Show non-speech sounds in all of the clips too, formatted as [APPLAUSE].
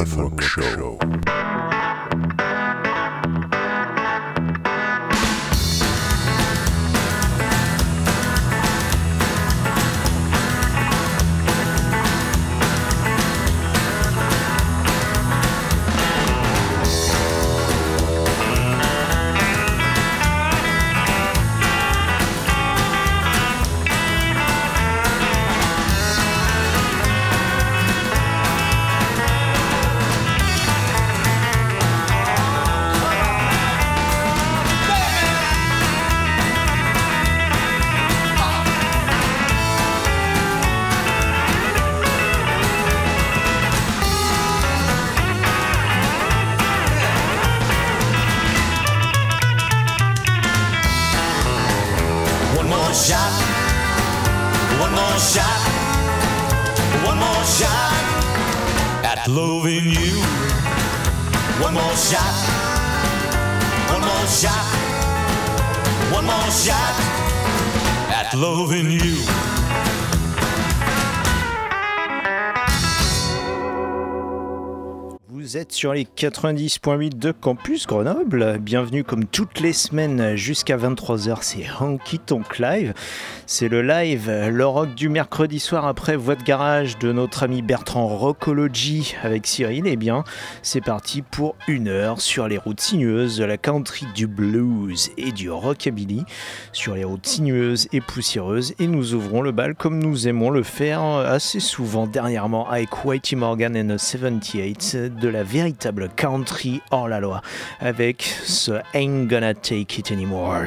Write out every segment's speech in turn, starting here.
Rock'n'Roll-Show. rock show sur les 90.8 de Campus Grenoble. Bienvenue comme toutes les semaines jusqu'à 23h, c'est Honky Tonk Live. C'est le live, le rock du mercredi soir après Voix de garage de notre ami Bertrand Rockology avec Cyril. Et eh bien, c'est parti pour une heure sur les routes sinueuses de la country, du blues et du rockabilly. Sur les routes sinueuses et poussiéreuses. Et nous ouvrons le bal comme nous aimons le faire assez souvent dernièrement avec Whitey Morgan and the 78 de la véritable country hors la loi avec ce Ain't Gonna Take It Anymore.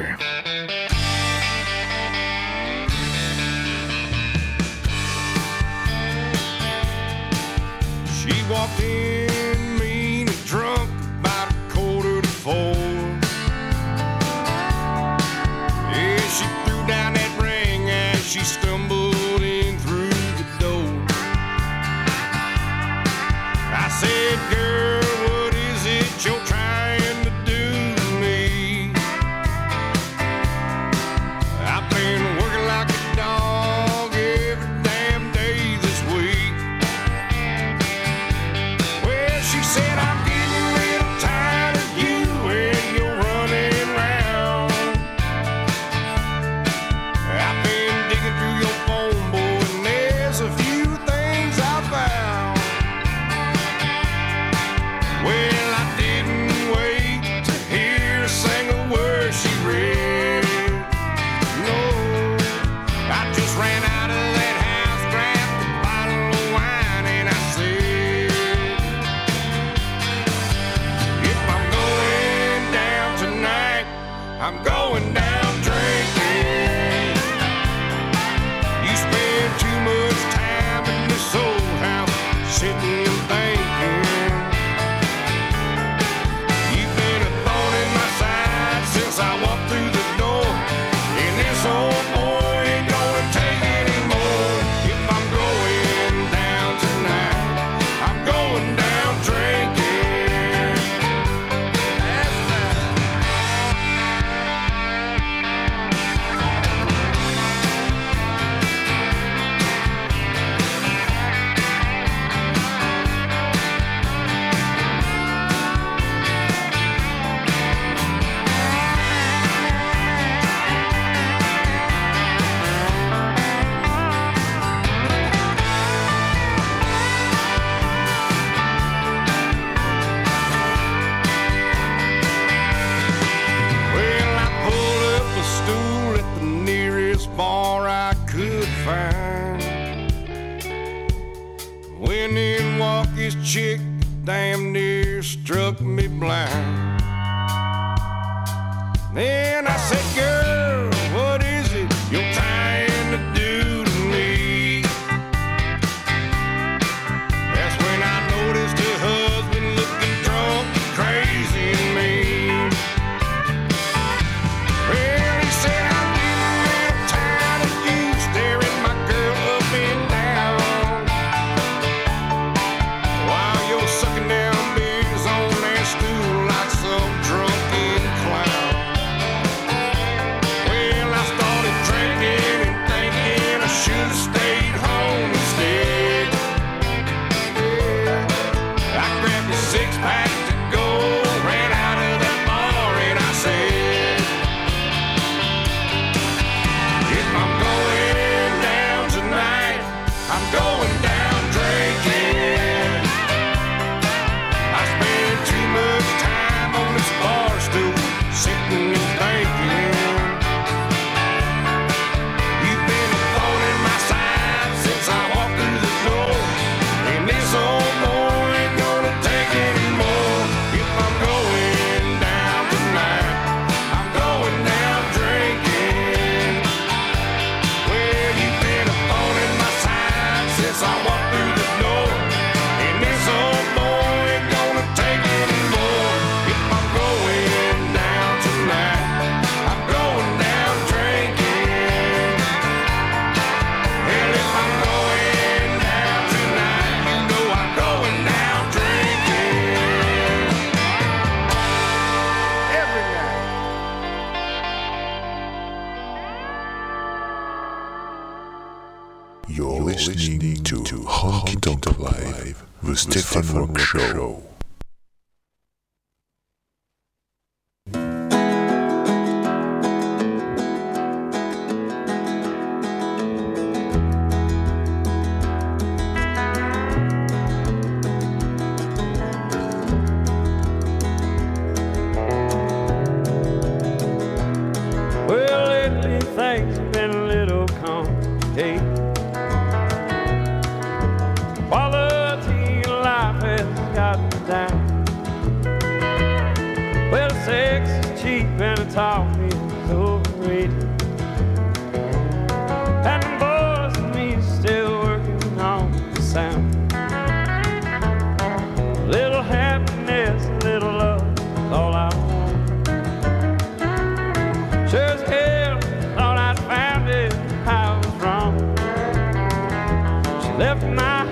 Left my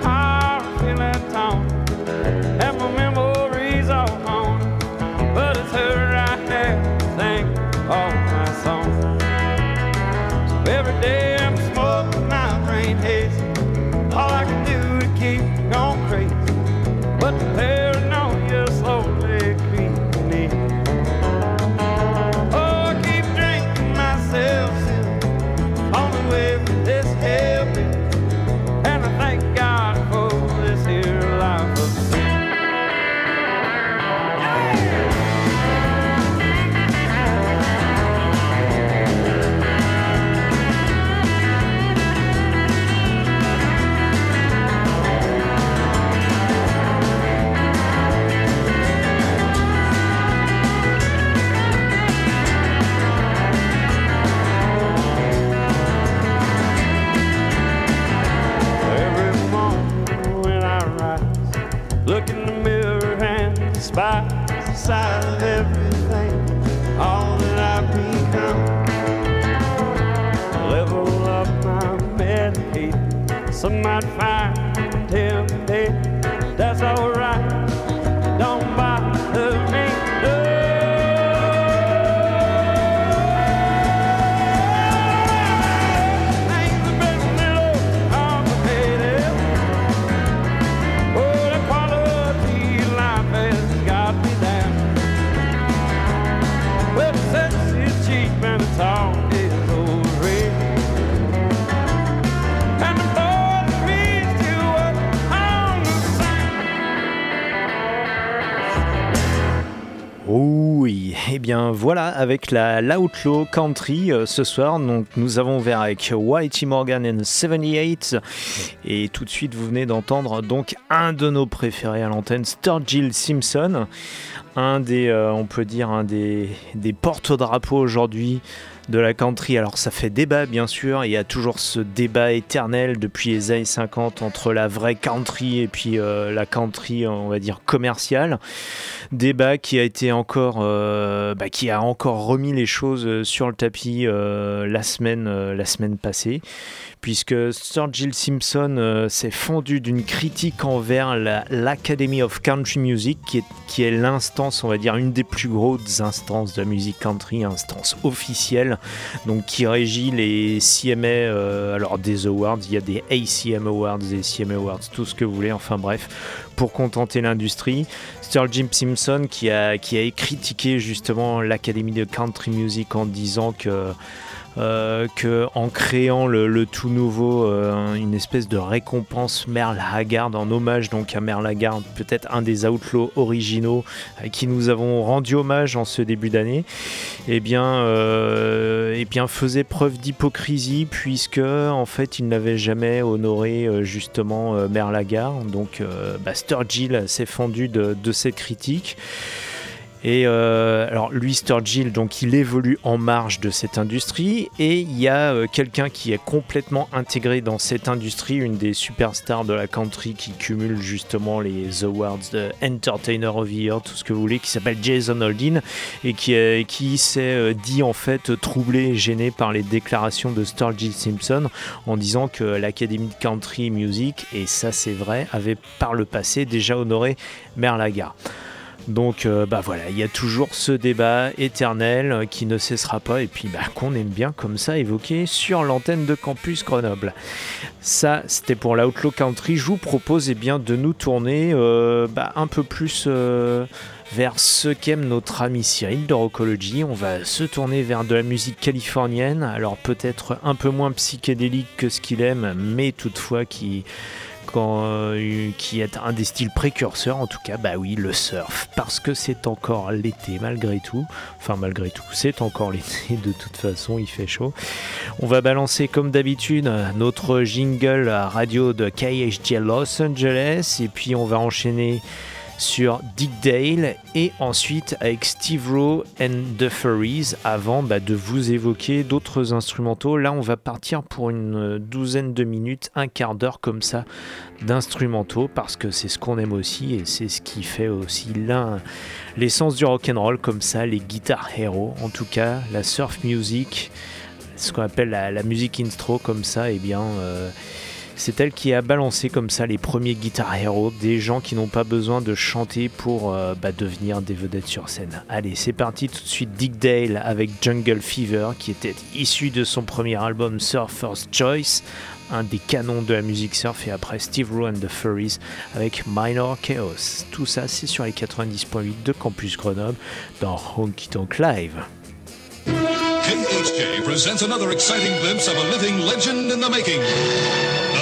some might find bien voilà, avec la l'Outlaw Country euh, ce soir, nous avons ouvert avec Whitey Morgan and 78 et tout de suite vous venez d'entendre donc un de nos préférés à l'antenne, Sturgill Simpson, un euh, on peut dire un des porte-drapeaux aujourd'hui de la country. Alors ça fait débat bien sûr, il y a toujours ce débat éternel depuis les années 50 entre la vraie country et puis euh, la country on va dire commerciale. Débat qui a été encore, euh, bah, qui a encore remis les choses euh, sur le tapis la semaine, la semaine passée, puisque Sir Jill Simpson euh, s'est fendu d'une critique envers la- l'Academy of Country Music, qui est, l'instance, on va dire, une des plus grosses instances de la musique country, instance officielle, donc qui régit les CMA, euh, alors des awards, il y a des ACM Awards, des CMA Awards, tout ce que vous voulez, enfin bref, pour contenter l'industrie. Sir Jim Simpson qui a, critiqué justement l'Académie de Country Music en disant que, euh, que en créant le, tout nouveau, euh, une espèce de récompense Merle Haggard en hommage donc à Merle Haggard, peut-être un des outlaws originaux à qui nous avons rendu hommage en ce début d'année, et bien, euh, eh bien faisait preuve d'hypocrisie puisque en fait il n'avait jamais honoré euh, justement Merle Haggard. Donc euh, bah, Sturgill s'est fendu de cette critique. Et euh, alors lui, Sturgill, donc il évolue en marge de cette industrie et il y a euh, quelqu'un qui est complètement intégré dans cette industrie, une des superstars de la country qui cumule justement les awards de Entertainer of the Year, tout ce que vous voulez, qui s'appelle Jason Holden et qui, est- qui s'est euh, dit en fait troublé et gêné par les déclarations de Sturgill Simpson en disant que l'Académie de Country Music, et ça c'est vrai, avait par le passé déjà honoré Merle Haggard. Donc euh, bah voilà, il y a toujours ce débat éternel euh, qui ne cessera pas et puis bah, qu'on aime bien comme ça évoquer sur l'antenne de Campus Grenoble. Ça, c'était pour l'Outlaw Country. Je vous propose eh bien, de nous tourner euh, bah, un peu plus vers ce qu'aime notre ami Cyril de Rockology. On va se tourner vers de la musique californienne, alors peut-être un peu moins psychédélique que ce qu'il aime, mais toutefois qui euh, qui est un des styles précurseurs, en tout cas, bah oui, le surf, parce que c'est encore l'été malgré tout. Enfin, malgré tout, c'est encore [LAUGHS] l'été, de toute façon, il fait chaud. On va balancer comme d'habitude notre jingle radio de KHJ Los Angeles, et puis on va enchaîner sur Dick Dale et ensuite avec Steve Rowe and the Furries avant bah, de vous évoquer d'autres instrumentaux. Là, on va partir pour une douzaine de minutes, un quart d'heure comme ça d'instrumentaux parce que c'est ce qu'on aime aussi et c'est ce qui fait aussi l'essence du rock and roll comme ça, les guitares héros, en tout cas la surf music, ce qu'on appelle la, musique intro comme ça, et bien euh, c'est elle qui a balancé comme ça les premiers guitar héros, des gens qui n'ont pas besoin de chanter pour euh, bah, devenir des vedettes sur scène. Allez, c'est parti tout de suite Dick Dale avec Jungle Fever, qui était issu de son premier album Surfer's Choice, un des canons de la musique surf, et après Steve Rowe and the Furries avec Minor Chaos. Tout ça, c'est sur les 90.8 de Campus Grenoble dans Honky Tonk Live. Legend.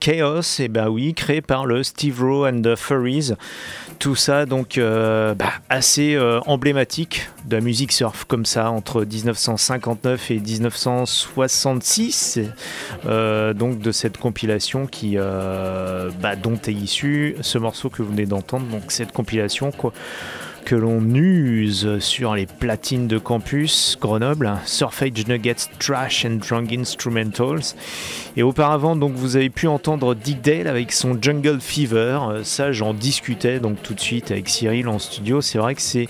Chaos, et ben oui, créé par le Steve Rowe and the Furries. Tout ça donc euh, bah, assez euh, emblématique de la musique surf comme ça entre 1959 et 1966. Euh, donc de cette compilation qui, bah, dont est issu ce morceau que vous venez d'entendre. Donc cette compilation quoi que l'on use sur les platines de campus Grenoble, Surfage Nuggets Trash and Drunk Instrumentals. Et auparavant, donc vous avez pu entendre Dick Dale avec son Jungle Fever. Euh, Ça, j'en discutais donc tout de suite avec Cyril en studio. C'est vrai que c'est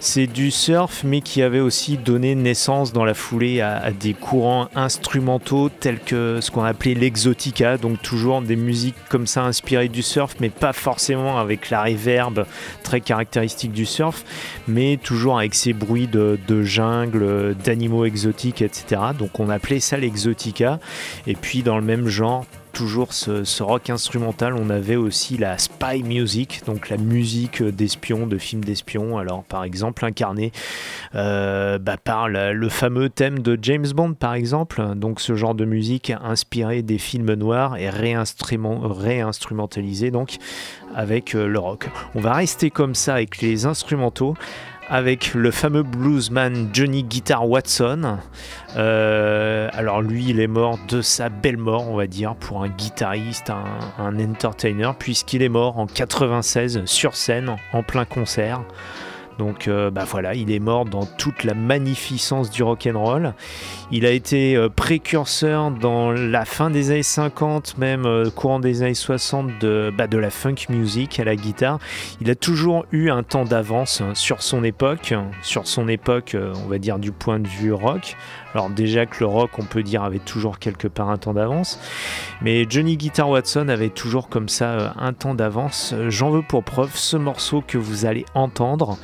c'est du surf, mais qui avait aussi donné naissance dans la foulée à, des courants instrumentaux tels que ce qu'on appelait l'exotica, donc toujours des musiques comme ça inspirées du surf, mais pas forcément avec la reverb très caractéristique du surf, mais toujours avec ces bruits de jungle, d'animaux exotiques, etc. Donc on appelait ça l'exotica. Et puis dans le même genre, toujours ce, rock instrumental, on avait aussi la spy music, donc la musique d'espions, de films d'espions. Alors par exemple incarné euh, bah, par le fameux thème de James Bond par exemple. Donc ce genre de musique inspiré des films noirs et réinstrument- réinstrumentalisé donc avec euh, le rock. On va rester comme ça avec les instrumentaux avec le fameux bluesman Johnny Guitar Watson. Euh, alors lui, il est mort de sa belle mort, on va dire, pour un guitariste, un, entertainer, puisqu'il est mort en 96 sur scène, en plein concert. Donc euh, bah voilà, il est mort dans toute la magnificence du rock and roll. Il a été euh, précurseur dans la fin des années 50, même euh, courant des années 60, de, bah, de la funk music à la guitare. Il a toujours eu un temps d'avance hein, sur son époque, sur son époque, on va dire du point de vue rock. Alors déjà que le rock, on peut dire, avait toujours quelque part un temps d'avance, mais Johnny Guitar Watson avait toujours comme ça euh, un temps d'avance. J'en veux pour preuve ce morceau que vous allez entendre.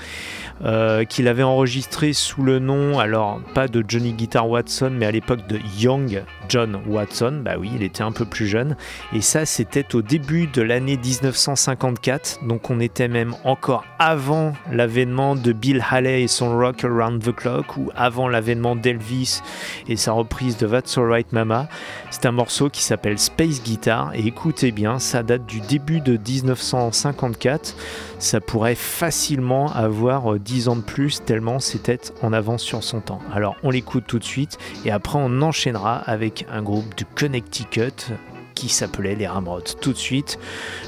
Euh, qu'il avait enregistré sous le nom, alors pas de Johnny Guitar Watson, mais à l'époque de Young John Watson. Bah oui, il était un peu plus jeune. Et ça, c'était au début de l'année 1954. Donc on était même encore avant l'avènement de Bill Haley et son Rock Around the Clock, ou avant l'avènement d'Elvis et sa reprise de That's Alright Mama. C'est un morceau qui s'appelle Space Guitar. Et écoutez bien, ça date du début de 1954. Ça pourrait facilement avoir 10 ans de plus, tellement c'était en avance sur son temps. Alors on l'écoute tout de suite, et après on enchaînera avec un groupe de Connecticut qui s'appelait les Ramrods. Tout de suite,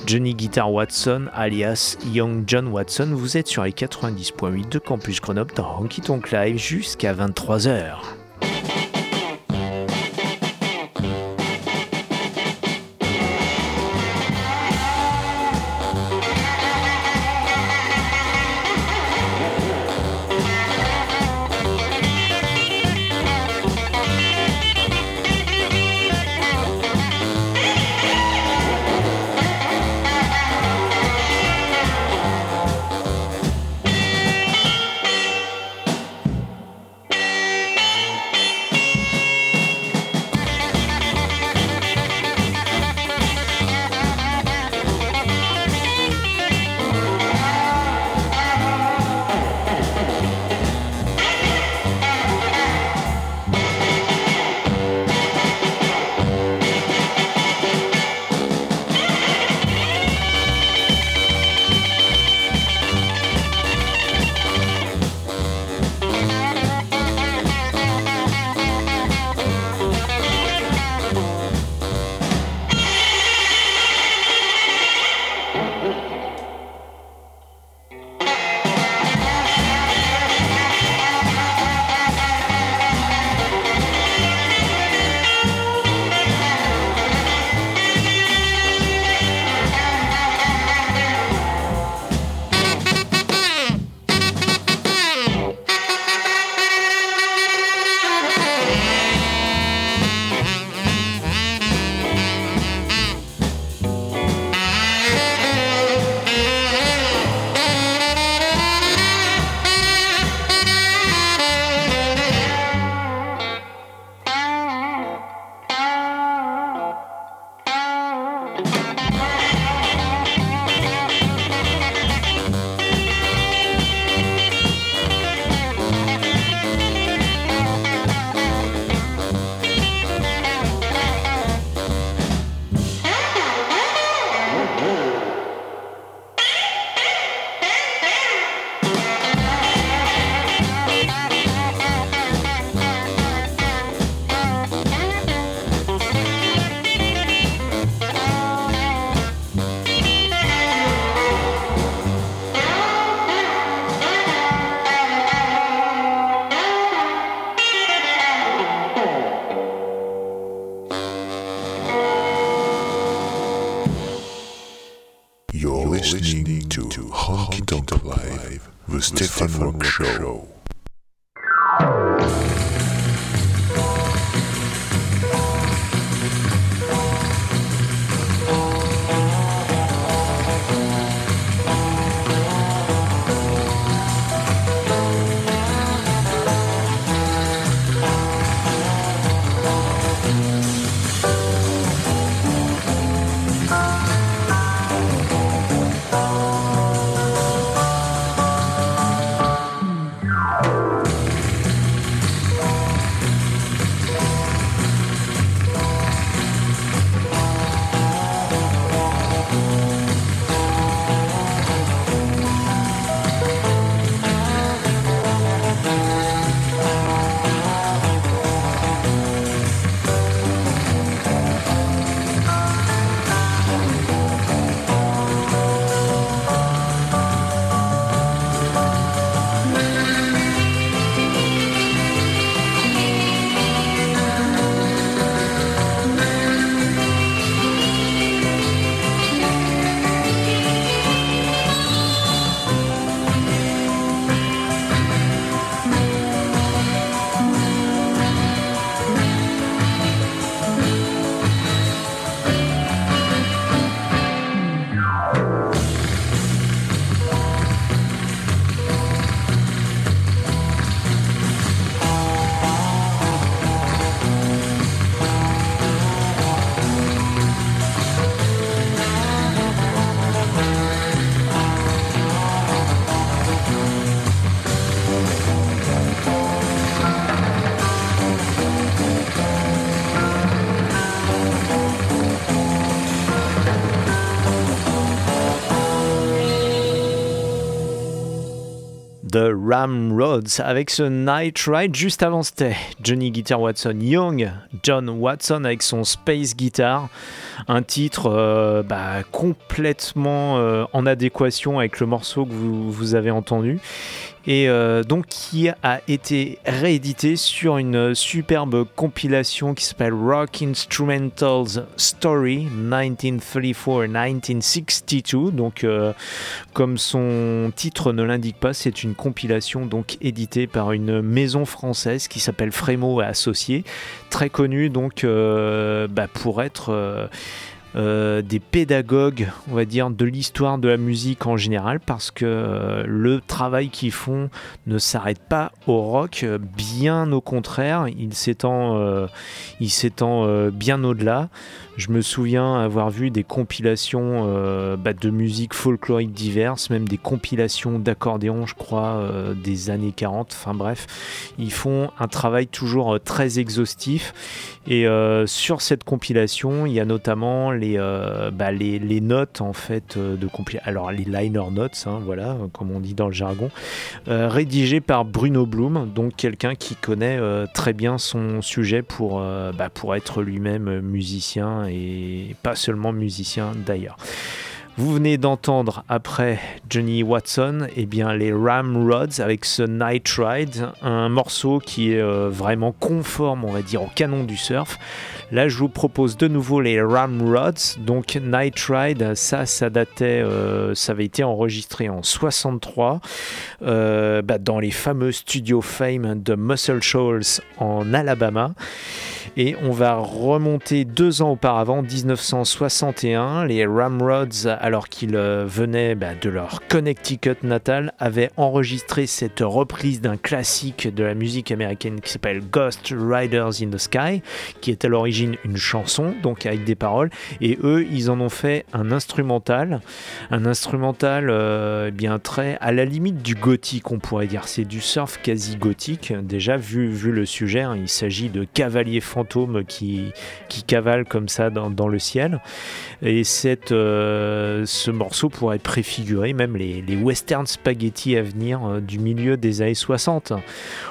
Johnny Guitar Watson, alias Young John Watson, vous êtes sur les 90.8 de Campus Grenoble dans Honky Tonk Live jusqu'à 23h. The Ramrods avec ce Night Ride. Juste avant, c'était Johnny Guitar Watson Young, John Watson avec son Space Guitar. Un titre euh, bah, complètement euh, en adéquation avec le morceau que vous avez entendu et euh, donc qui a été réédité sur une superbe compilation qui s'appelle Rock Instrumentals Story 1934-1962. Donc, euh, comme son titre ne l'indique pas, c'est une compilation donc éditée par une maison française qui s'appelle Frémo et Associés, très connue donc euh, bah, pour être euh, des pédagogues, on va dire, de l'histoire de la musique en général, parce que euh, le travail qu'ils font ne s'arrête pas au rock, bien au contraire, il s'étend, euh, bien au-delà. Je me souviens avoir vu des compilations bah, de musique folklorique diverses, même des compilations d'accordéon, je crois, des années 40. Enfin bref, ils font un travail toujours très exhaustif. Et sur cette compilation, il y a notamment les, bah, les, les, notes en fait de compilation. Alors les liner notes, hein, voilà, comme on dit dans le jargon, rédigées par Bruno Blum, donc quelqu'un qui connaît très bien son sujet pour, bah, pour être lui-même musicien et pas seulement musicien d'ailleurs. Vous venez d'entendre après Johnny Watson eh bien les Ramrods avec ce Night Ride, un morceau qui est euh, vraiment conforme, on va dire, au canon du surf. Là, je vous propose de nouveau les Ramrods. Donc Night Ride, ça, ça datait, euh, ça avait été enregistré en 63 euh, bah, dans les fameux studios Fame de Muscle Shoals en Alabama. Et on va remonter deux ans auparavant, 1961, les Ramrods, alors qu'ils euh, venaient bah, de leur Connecticut natal, avaient enregistré cette reprise d'un classique de la musique américaine qui s'appelle Ghost Riders in the Sky, qui est à l'origine une chanson, donc avec des paroles. Et eux, ils en ont fait un instrumental, un instrumental euh, bien très à la limite du gothique, on pourrait dire. C'est du surf quasi gothique, déjà vu, vu le sujet. Hein. il s'agit de cavaliers qui, qui cavale comme ça dans, le ciel. Et cette, euh, ce morceau pourrait préfigurer même les, western spaghetti à venir euh, du milieu des années 60.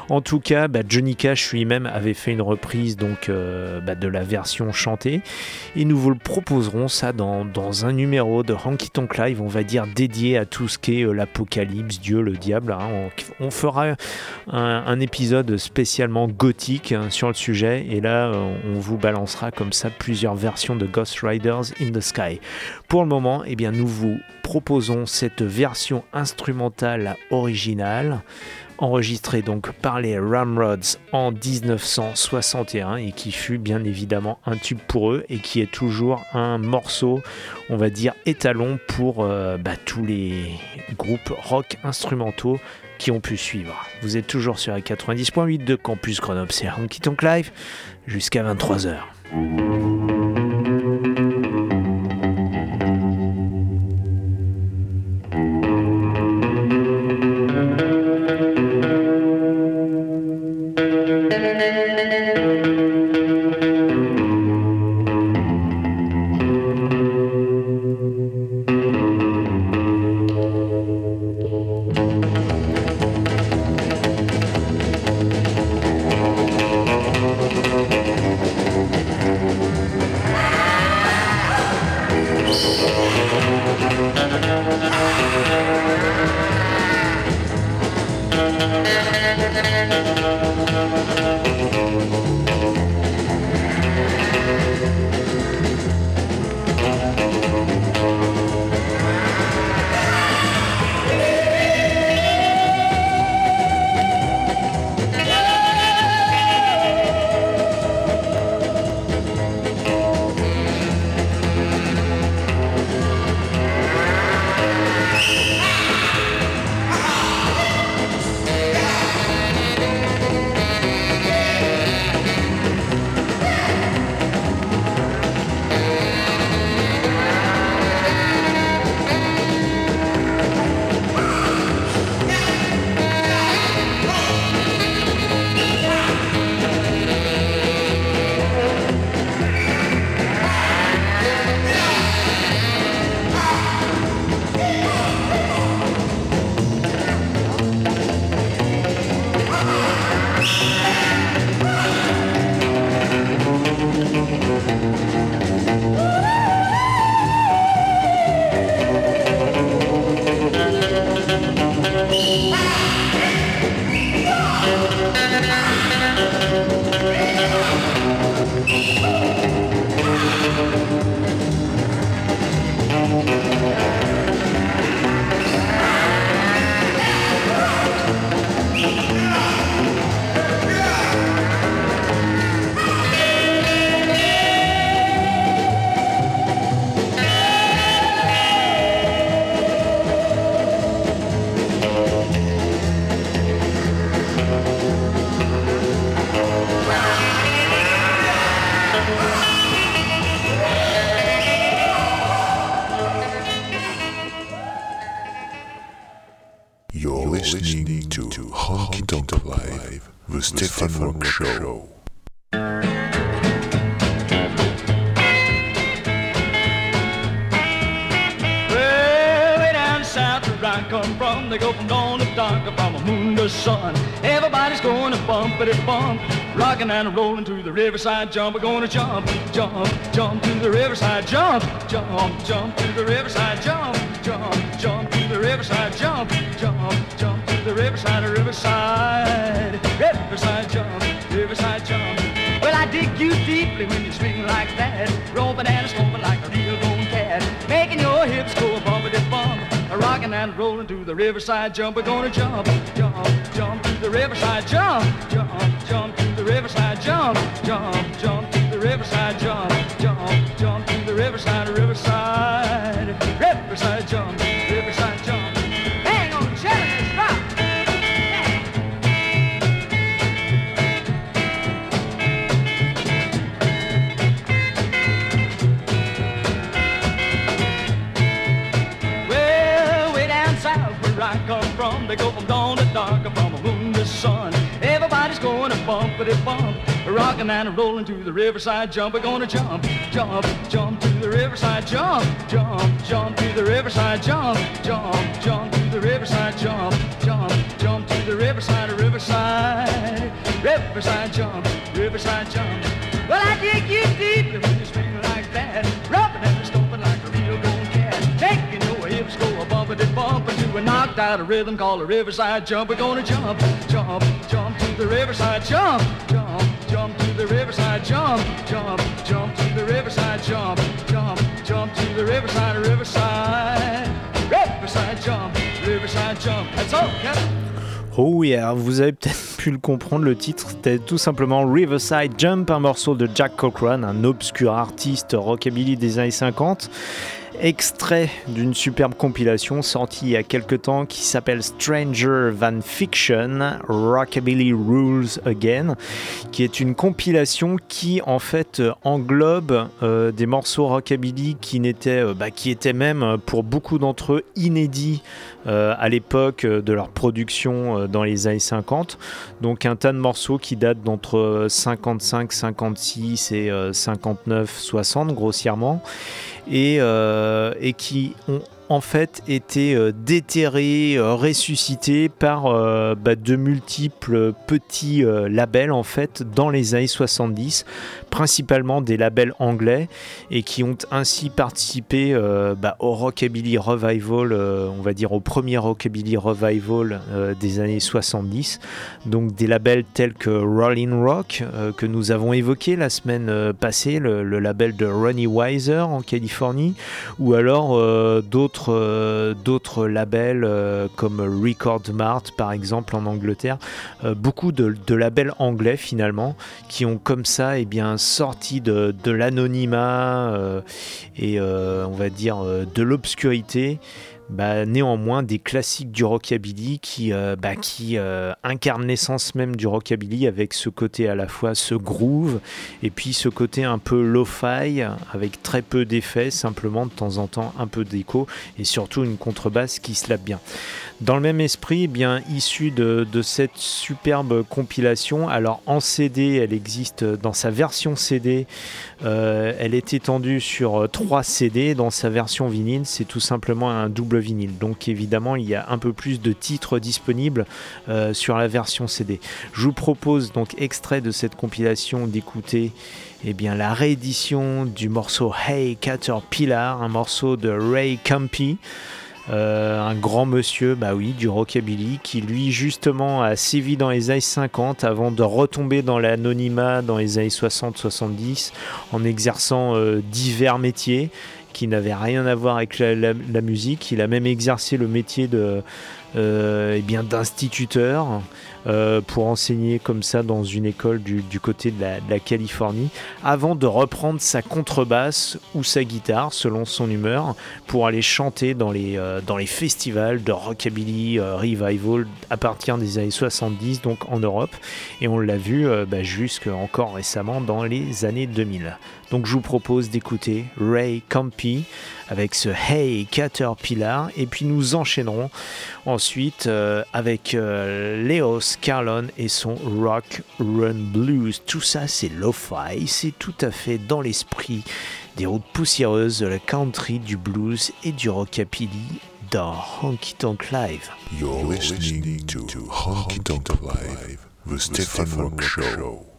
En tout cas, bah, Johnny Cash lui-même avait fait une reprise donc, euh, bah, de la version chantée. Et nous vous le proposerons ça dans, un numéro de Honky Tonk Live, on va dire dédié à tout ce qui est l'apocalypse, Dieu, le diable. Hein. On, fera un, un, épisode spécialement gothique hein, sur le sujet. Et là, euh, on vous balancera comme ça plusieurs versions de Ghost Riders in the Sky. Pour le moment, eh bien, nous vous proposons cette version instrumentale originale enregistrée donc par les Ramrods en 1961 et qui fut bien évidemment un tube pour eux et qui est toujours un morceau, on va dire, étalon pour euh, bah, tous les groupes rock instrumentaux qui ont pu suivre. Vous êtes toujours sur la 90.8 de Campus Grenoble, c'est Honky Tonk Live jusqu'à 23h. Everybody's going to bumpity bump, rocking and rolling to the riverside jump. We're gonna jump, jump, jump to the riverside jump, jump, jump to the riverside jump, jump, jump to the riverside jump, jump, jump to the riverside, riverside, riverside jump, riverside jump. Well, I dig you deeply when you swing like that, romping and stomping like a real grown cat, making your hips go bumpity bump, rocking and rolling to the riverside jump. We're gonna jump, jump, jump the riverside jump, jump, jump to the riverside jump, jump, jump to the riverside jump, jump, jump to the riverside, riverside, riverside jump, riverside jump. Hang on, stop. Well, way down south where I come from, they go from dawn to dark, rocking and rolling to the riverside jump. We're gonna jump, jump, jump to the riverside jump, jump, jump to the riverside jump, jump, jump to the riverside jump, jump, jump to the riverside, riverside, riverside jump, riverside jump. Well, I dig you deeply when you swing like that, rubbing and stomping like a real grown cat, making your hips go a bumpity bump into a knocked out a rhythm called a riverside jump. We're gonna jump, jump, jump to the riverside jump, jump, jump to. Oh yeah, vous avez peut-être [LAUGHS] pu le comprendre, le titre c'était tout simplement Riverside Jump, un morceau de Jack Cochran, un obscur artiste rockabilly des années 50. Extrait d'une superbe compilation sortie il y a quelque temps qui s'appelle Stranger Than Fiction, Rockabilly Rules Again, qui est une compilation qui en fait euh, englobe euh, des morceaux rockabilly qui n'étaient, euh, bah, qui étaient même pour beaucoup d'entre eux inédits à l'époque de leur production dans les années 50. Donc un tas de morceaux qui datent d'entre 55, 56 et 59, 60 grossièrement. Et, euh, et qui ont en fait été euh, déterrés, euh, ressuscités par euh, bah, de multiples petits labels en fait dans les années 70, principalement des labels anglais et qui ont ainsi participé bah, au Rockabilly Revival, on va dire au premier Rockabilly Revival des années 70. Donc des labels tels que Rollin' Rock que nous avons évoqué la semaine passée, le, le label de Ronnie Weiser en Californie, ou alors euh, d'autres euh, d'autres labels euh, comme Record Mart par exemple en Angleterre, Euh, beaucoup de, labels anglais finalement qui ont comme ça eh bien sorti de, l'anonymat et on va dire de l'obscurité bah, néanmoins des classiques du rockabilly qui, euh, bah, euh, incarnent l'essence même du rockabilly avec ce côté à la fois ce groove et puis ce côté un peu lo-fi avec très peu d'effets, simplement de temps en temps un peu d'écho et surtout une contrebasse qui slappe bien. Dans le même esprit, eh bien issu de, cette superbe compilation, alors en CD, elle existe dans sa version CD, euh, elle est étendue sur euh, 3 CD. Dans sa version vinyle, c'est tout simplement un double vinyle. Donc évidemment, il y a un peu plus de titres disponibles euh, sur la version CD. Je vous propose donc extrait de cette compilation d'écouter eh bien, la réédition du morceau Hey Caterpillar, un morceau de Ray Campy. Euh, un grand monsieur, bah oui, du rockabilly, qui lui justement a sévi dans les années 50 avant de retomber dans l'anonymat dans les années 60-70 en exerçant euh, divers métiers qui n'avaient rien à voir avec la, musique. Il a même exercé le métier de euh, eh bien d'instituteur euh, pour enseigner comme ça dans une école du, côté de la, Californie, avant de reprendre sa contrebasse ou sa guitare selon son humeur pour aller chanter dans les, euh, dans les festivals de rockabilly revival à partir des années 70 donc en Europe et on l'a vu bah, jusque encore récemment dans les années 2000. Donc je vous propose d'écouter Ray Campy avec ce Hey Caterpillar et puis nous enchaînerons ensuite euh, avec euh, Léos Carlon et son Rock Run Blues. Tout ça c'est lo-fi, c'est tout à fait dans l'esprit des routes poussiéreuses de la country, du blues et du rockabilly dans Honky Tonk Live. You're listening Honky Tonk Live, the Rock Show.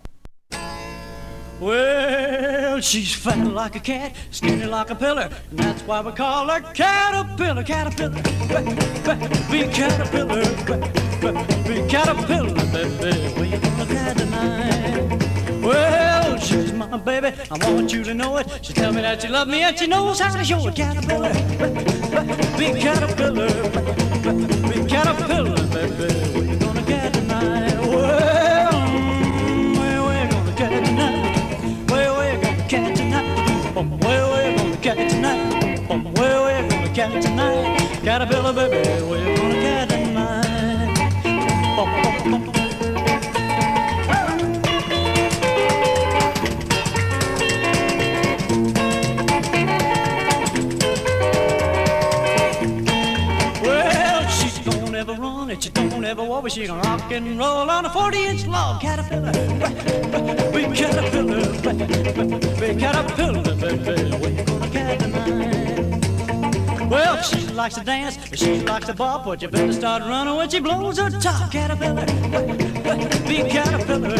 Well, she's fat like a cat, skinny like a pillar, and that's why we call her Caterpillar, Caterpillar, big caterpillar, big caterpillar, baby. Where you gonna get tonight? Well, she's my baby, I want you to know it. She tell me that she love me and she knows how to show it. Caterpillar, big caterpillar, big caterpillar, baby. Tonight? Caterpillar, baby, where you gonna get tonight? Um, um, um. Well, she don't ever run and she don't ever walk, but she gonna rock and roll on a 40-inch log. Caterpillar, big caterpillar, big caterpillar, baby, where you gonna get tonight? Well, she likes to dance, she likes to bop, but you better start running when she blows her top. Caterpillar, big caterpillar,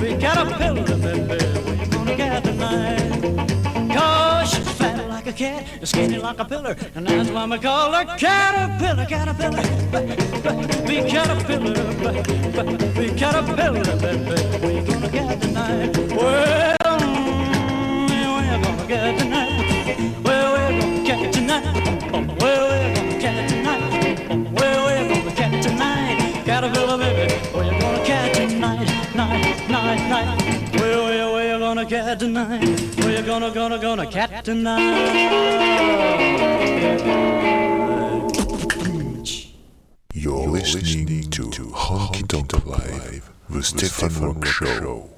big caterpillar, where you gonna get tonight? Cause she's fat like a cat, skinny like a pillar, and that's why we call her caterpillar, caterpillar. Be caterpillar, be caterpillar, baby. We gonna get tonight. Well, we're gonna get get tonight. We're gonna, gonna, gonna cat tonight. You're listening to Honky Tonk Live, the Stefan Rock Show.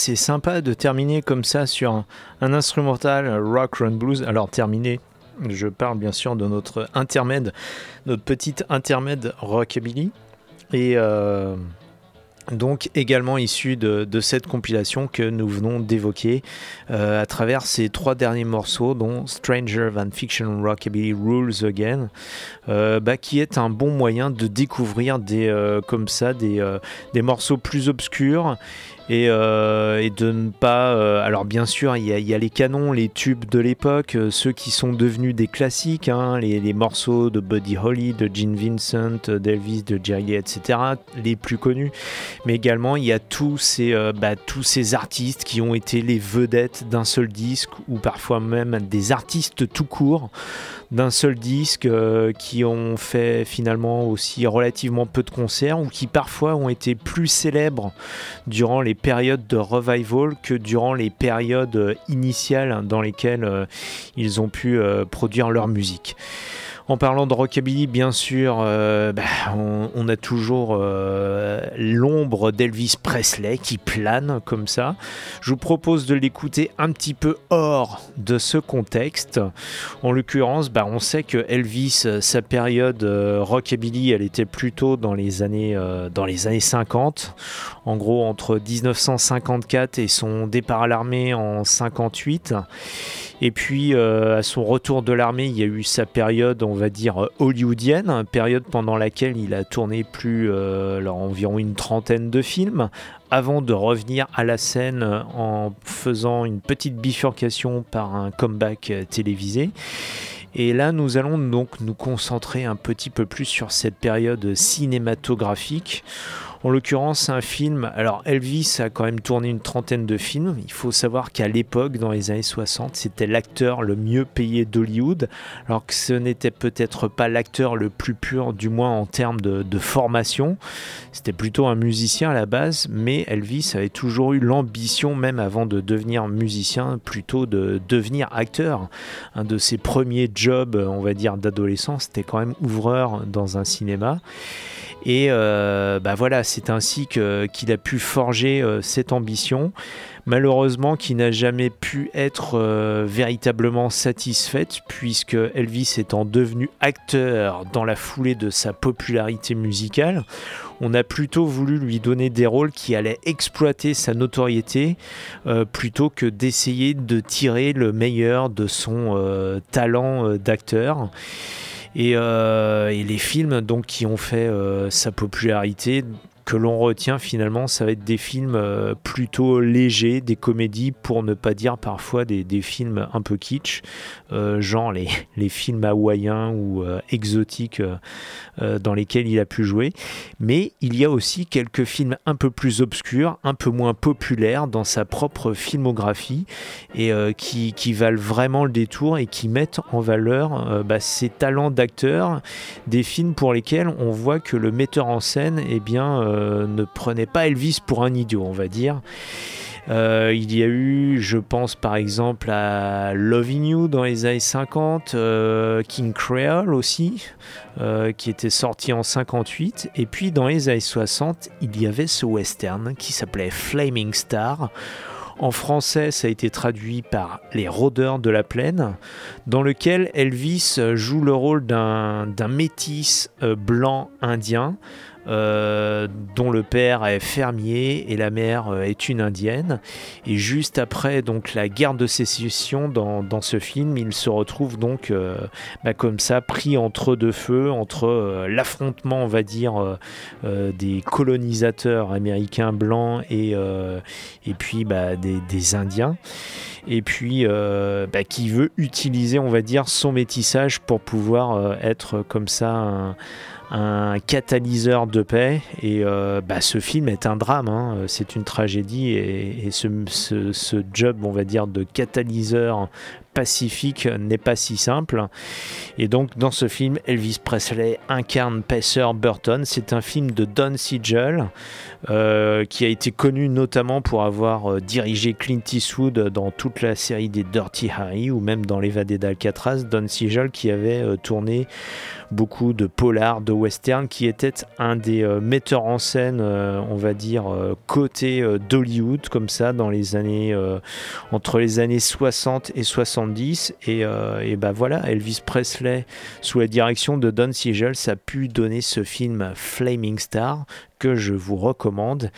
C'est sympa de terminer comme ça sur un, instrumental rock run blues. Alors terminé, je parle bien sûr de notre intermède, notre petite intermède rockabilly. Et euh, donc également issu de, cette compilation que nous venons d'évoquer euh, à travers ces trois derniers morceaux, dont Stranger Than Fiction Rockabilly Rules Again, euh, bah, qui est un bon moyen de découvrir des, euh, comme ça des, euh, des morceaux plus obscurs et, euh, et de ne pas. euh, alors, bien sûr, il y, a- les canons, les tubes de l'époque, euh, ceux qui sont devenus des classiques, hein, les, morceaux de Buddy Holly, de Gene Vincent, d'Elvis, de Jerry etc., les plus connus. Mais également, il y a tous ces, bah, tous ces artistes qui ont été les vedettes d'un seul disque, ou parfois même des artistes tout court d'un seul disque qui ont fait finalement aussi relativement peu de concerts ou qui parfois ont été plus célèbres durant les périodes de revival que durant les périodes initiales dans lesquelles euh, ils ont pu euh, produire leur musique. En parlant de rockabilly, bien sûr, euh, bah, on, a toujours euh, l'ombre d'Elvis Presley qui plane comme ça. Je vous propose de l'écouter un petit peu hors de ce contexte. En l'occurrence, bah, on sait que Elvis, sa période euh, rockabilly, elle était plutôt dans les années 50. En gros, entre 1954 et son départ à l'armée en 58. Et puis, euh, à son retour de l'armée, il y a eu sa période, on va dire, euh, hollywoodienne, période pendant laquelle il a tourné plus, euh, environ une trentaine de films, avant de revenir à la scène en faisant une petite bifurcation par un comeback télévisé. Et là, nous allons donc nous concentrer un petit peu plus sur cette période cinématographique. En l'occurrence, un film. Alors, Elvis a quand même tourné une trentaine de films. Il faut savoir qu'à l'époque, dans les années 60, c'était l'acteur le mieux payé d'Hollywood. Alors que ce n'était peut-être pas l'acteur le plus pur, du moins en termes de, de formation. C'était plutôt un musicien à la base, mais Elvis avait toujours eu l'ambition, même avant de devenir musicien, plutôt de devenir acteur. Un de ses premiers jobs, on va dire, d'adolescent, c'était quand même ouvreur dans un cinéma. Et euh, bah voilà, c'est ainsi qu'il a pu forger euh, cette ambition, malheureusement qui n'a jamais pu être euh, véritablement satisfaite, puisque Elvis étant devenu acteur dans la foulée de sa popularité musicale, on a plutôt voulu lui donner des rôles qui allaient exploiter sa notoriété plutôt que d'essayer de tirer le meilleur de son talent d'acteur. Et, euh, et les films donc qui ont fait euh, sa popularité que l'on retient finalement, ça va être des films euh, plutôt légers, des comédies, pour ne pas dire parfois des, films un peu kitsch, euh, genre les, [LAUGHS] les films hawaïens ou euh, exotiques dans lesquels il a pu jouer. Mais il y a aussi quelques films un peu plus obscurs, un peu moins populaires dans sa propre filmographie et qui, valent vraiment le détour et qui mettent en valeur euh, bah, ses talents d'acteur, des films pour lesquels on voit que le metteur en scène eh bien, ne prenait pas Elvis pour un idiot, on va dire. Euh, il y a eu, je pense par exemple à Loving You dans les années 50, euh, King Creole aussi, euh, qui était sorti en 58. Et puis dans les années 60, il y avait ce western qui s'appelait Flaming Star. En français, ça a été traduit par Les Rôdeurs de la Plaine, dans lequel Elvis joue le rôle d'un métis euh, blanc indien. Euh, dont le père est fermier et la mère euh, est une indienne. Et juste après donc la guerre de sécession dans, dans ce film, il se retrouve donc euh, bah, comme ça pris entre deux feux, entre l'affrontement on va dire des colonisateurs américains blancs et, et puis bah, des, Indiens et puis bah, qui veut utiliser, on va dire, son métissage pour pouvoir être comme ça un catalyseur de paix. Et euh, bah, ce film est un drame, hein. c'est une tragédie, et, ce job, on va dire, de catalyseur pacifique n'est pas si simple. Et donc dans ce film, Elvis Presley incarne Pacer Burton. C'est un film de Don Siegel euh, qui a été connu notamment pour avoir euh, dirigé Clint Eastwood dans toute la série des Dirty Harry ou même dans l'évadé d'Alcatraz. Don Siegel qui avait euh, tourné beaucoup de polars, de western, qui était un des metteurs en scène, on va dire, côté d'Hollywood, comme ça, dans les années, entre les années 60 et 70. Et, euh, bah voilà, Elvis Presley, sous la direction de Don Siegel, ça a pu donner ce film Flaming Star, que je vous recommande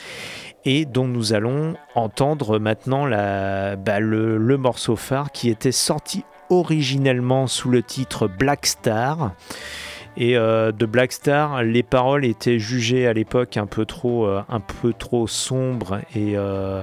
et dont nous allons entendre maintenant bah, le morceau phare qui était sorti originellement sous le titre Black Star. Et euh, de Black Star, les paroles étaient jugées à l'époque un peu trop, euh, un peu trop sombres et, euh,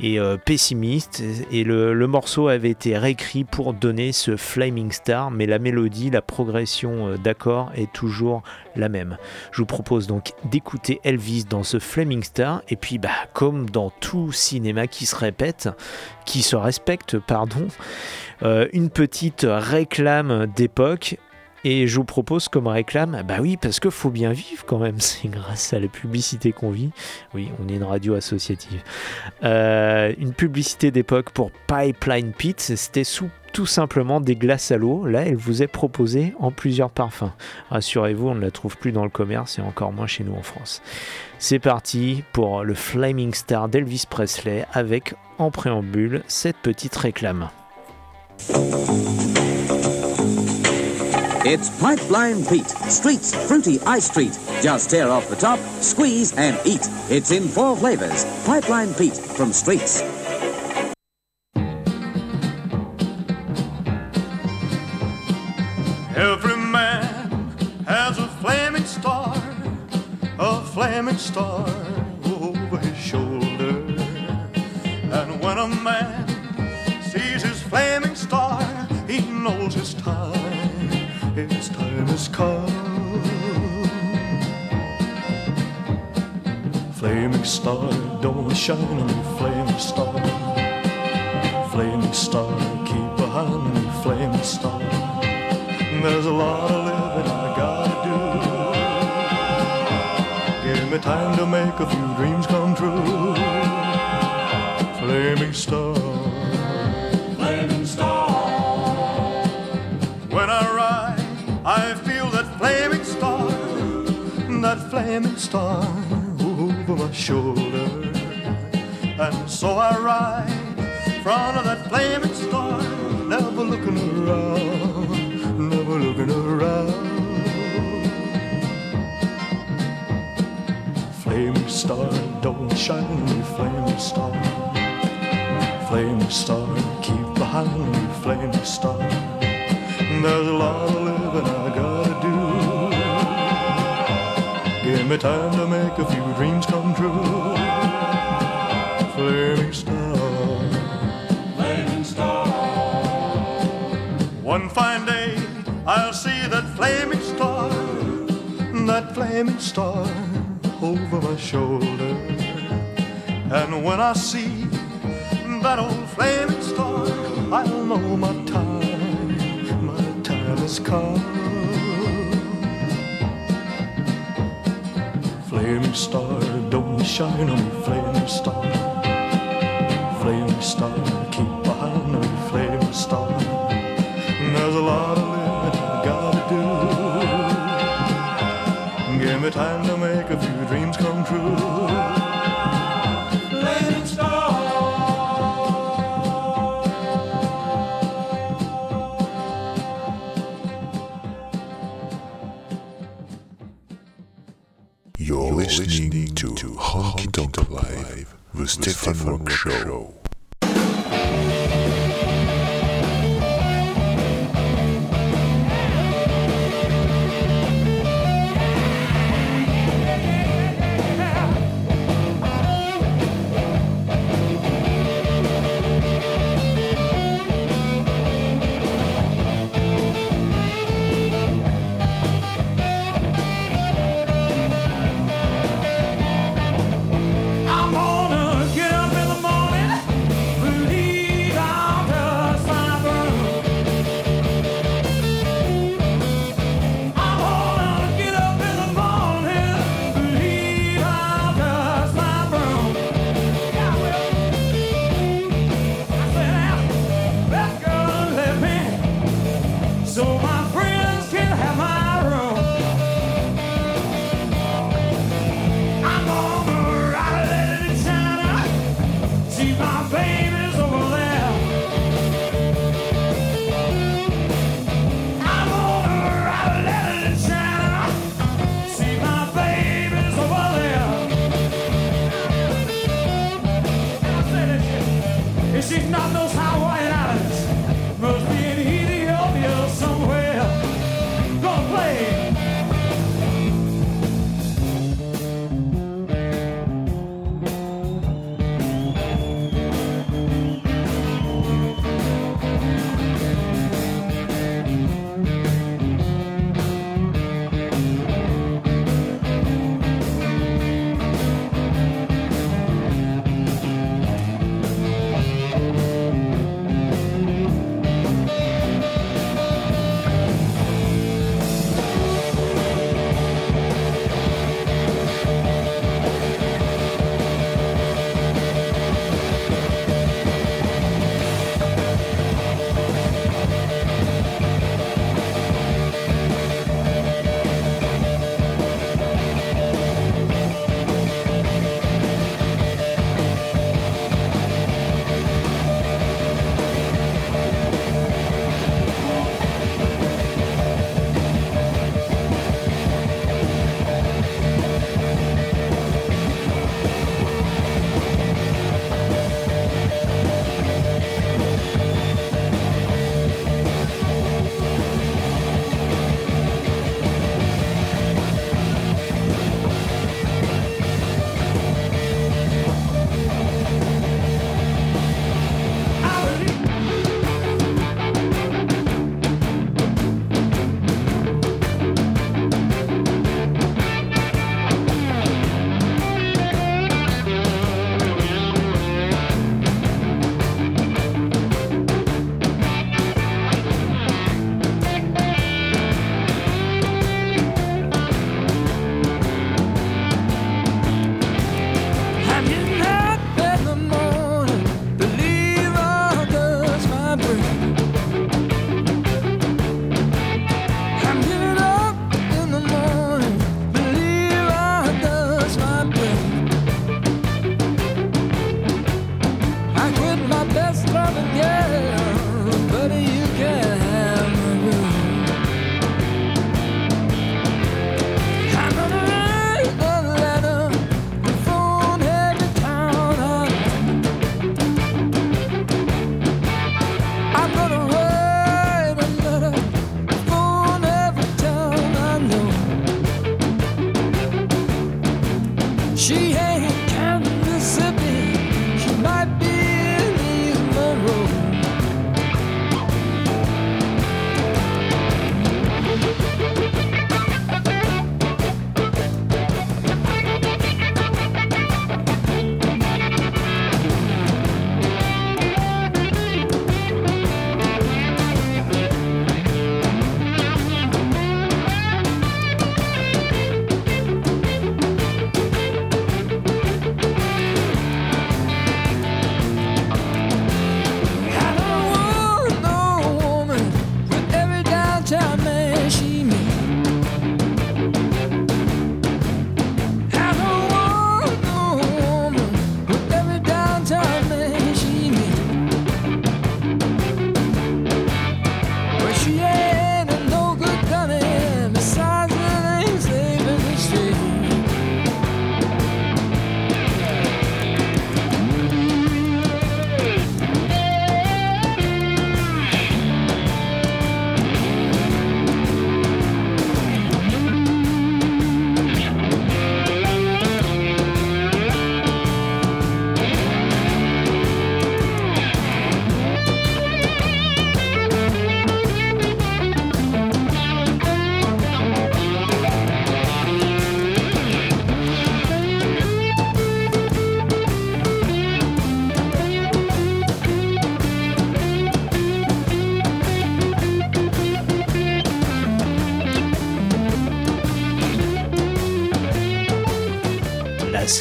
et euh, pessimistes. Et le, morceau avait été réécrit pour donner ce Flaming Star, mais la mélodie, la progression d'accords est toujours la même. Je vous propose donc d'écouter Elvis dans ce Flaming Star, et puis bah, comme dans tout cinéma qui se répète, qui se respecte, pardon, une petite réclame d'époque. Et je vous propose comme réclame, bah oui, parce que faut bien vivre quand même, [LAUGHS] c'est grâce à la publicité qu'on vit. Oui, on est une radio associative. Euh, une publicité d'époque pour Pipeline Pete, c'était sous tout simplement des glaces à l'eau. Là, elle vous est proposée en plusieurs parfums. Rassurez-vous, on ne la trouve plus dans le commerce et encore moins chez nous en France. C'est parti pour le Flaming Star d'Elvis Presley avec en préambule cette petite réclame. It's Pipeline Pete. Streets fruity ice treat. Just tear off the top, squeeze, and eat. It's in four flavors. Pipeline Pete from Streets. Shoulder. And so I ride front of that flaming star, never looking around, never looking around. Flaming star, don't shine me, flaming star. Flaming star, keep behind me, flaming star. There's a lot of living I gotta do. Give me time to make a few dreams come true. Flaming star, flaming star. One fine day I'll see that flaming star, that flaming star over my shoulder. And when I see that old flaming star, I'll know my time, my time has come. Flaming star, shine on me, flaming star. Flaming star, keep behind me, flaming star. There's a lot of living I gotta do. Give me time to make a few dreams come true. Live, the Stefan Rock Show.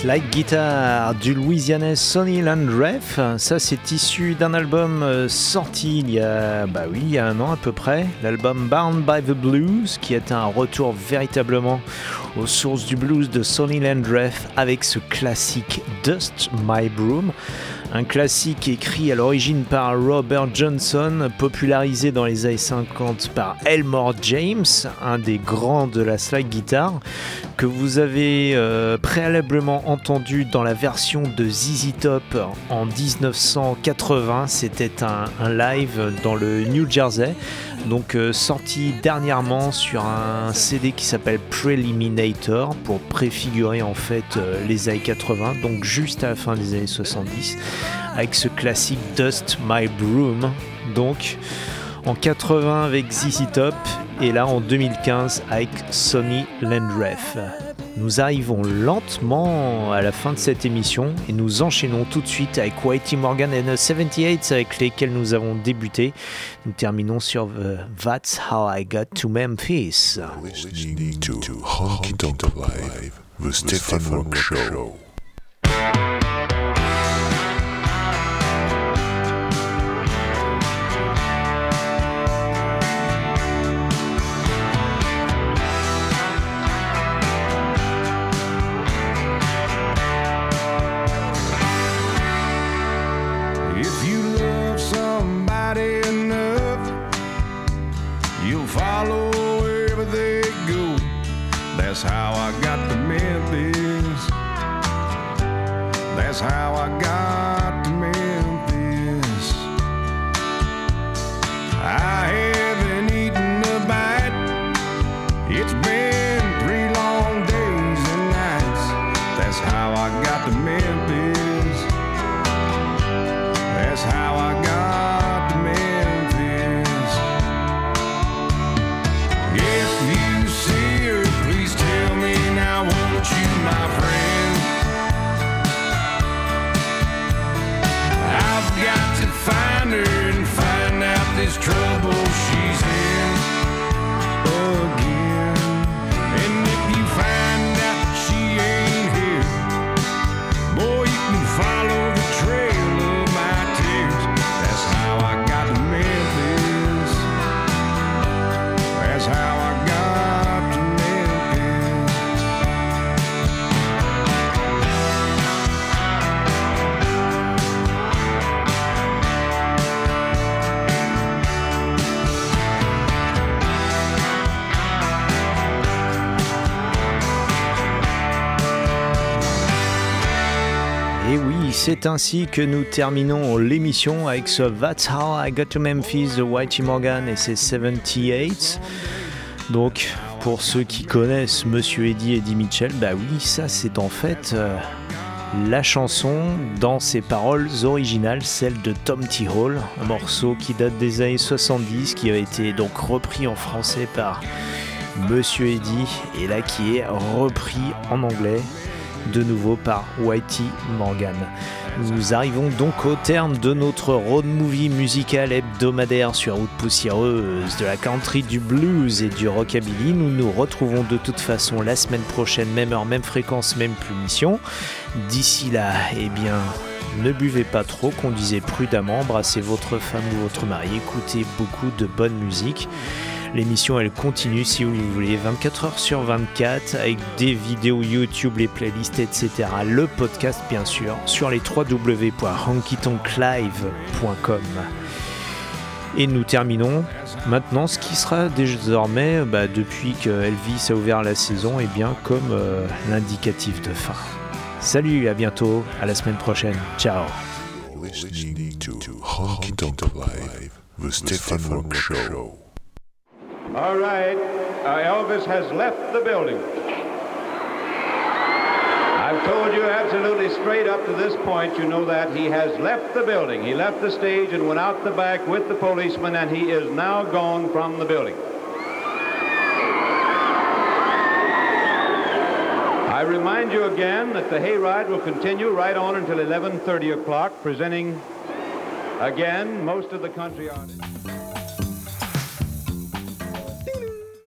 Slide guitar du Louisianais Sonny Landreth, ça c'est issu d'un album euh, sorti il y a, bah oui, il y a un an à peu près, l'album Bound by the Blues, qui est un retour véritablement aux sources du blues de Sonny Landreth avec ce classique Dust My Broom. Un classique écrit à l'origine par Robert Johnson, popularisé dans les années 50 par Elmore James, un des grands de la slide guitar, que vous avez euh, préalablement entendu dans la version de ZZ Top en 1980. C'était un, live dans le New Jersey, donc euh, sorti dernièrement sur un CD qui s'appelle Preliminator pour préfigurer en fait euh, les années 80, donc juste à la fin des années 70, avec ce classique Dust My Broom. Donc en 80 avec ZZ Top et là en 2015 avec Sonny Landreth. Nous arrivons lentement à la fin de cette émission et nous enchaînons tout de suite avec Whitey Morgan and the 78 avec lesquels nous avons débuté. Nous terminons sur the That's How I Got to Memphis. Listening to Honky Tonk the Stefan Rock Show. C'est ainsi que nous terminons l'émission avec ce That's How I Got to Memphis de Whitey Morgan et ses 78. Donc, pour ceux qui connaissent Monsieur Eddie et Eddie Mitchell, bah oui, ça c'est en fait euh, la chanson dans ses paroles originales, celle de Tom T. Hall, un morceau qui date des années 70, qui a été donc repris en français par Monsieur Eddie, et là qui est repris en anglais de nouveau par Whitey Morgan. Nous arrivons donc au terme de notre road movie musical hebdomadaire sur route poussiéreuse, de la country, du blues et du rockabilly. Nous nous retrouvons de toute façon la semaine prochaine, même heure, même fréquence, même punition. D'ici là, eh bien, ne buvez pas trop, conduisez prudemment, embrassez votre femme ou votre mari, écoutez beaucoup de bonne musique. L'émission elle continue si vous voulez 24 heures sur 24 avec des vidéos YouTube, les playlists, etc. Le podcast bien sûr sur les www.honkytonklive.com. Et nous terminons maintenant ce qui sera désormais, bah, depuis que Elvis a ouvert la saison, et bien comme euh, l'indicatif de fin. Salut, à bientôt, à la semaine prochaine. Ciao. All right, uh, Elvis has left the building. I've told you absolutely straight up to this point, you know that he has left the building. He left the stage and went out the back with the policeman, and he is now gone from the building. I remind you again that the hayride will continue right on until 11:30 o'clock, presenting again most of the country artists.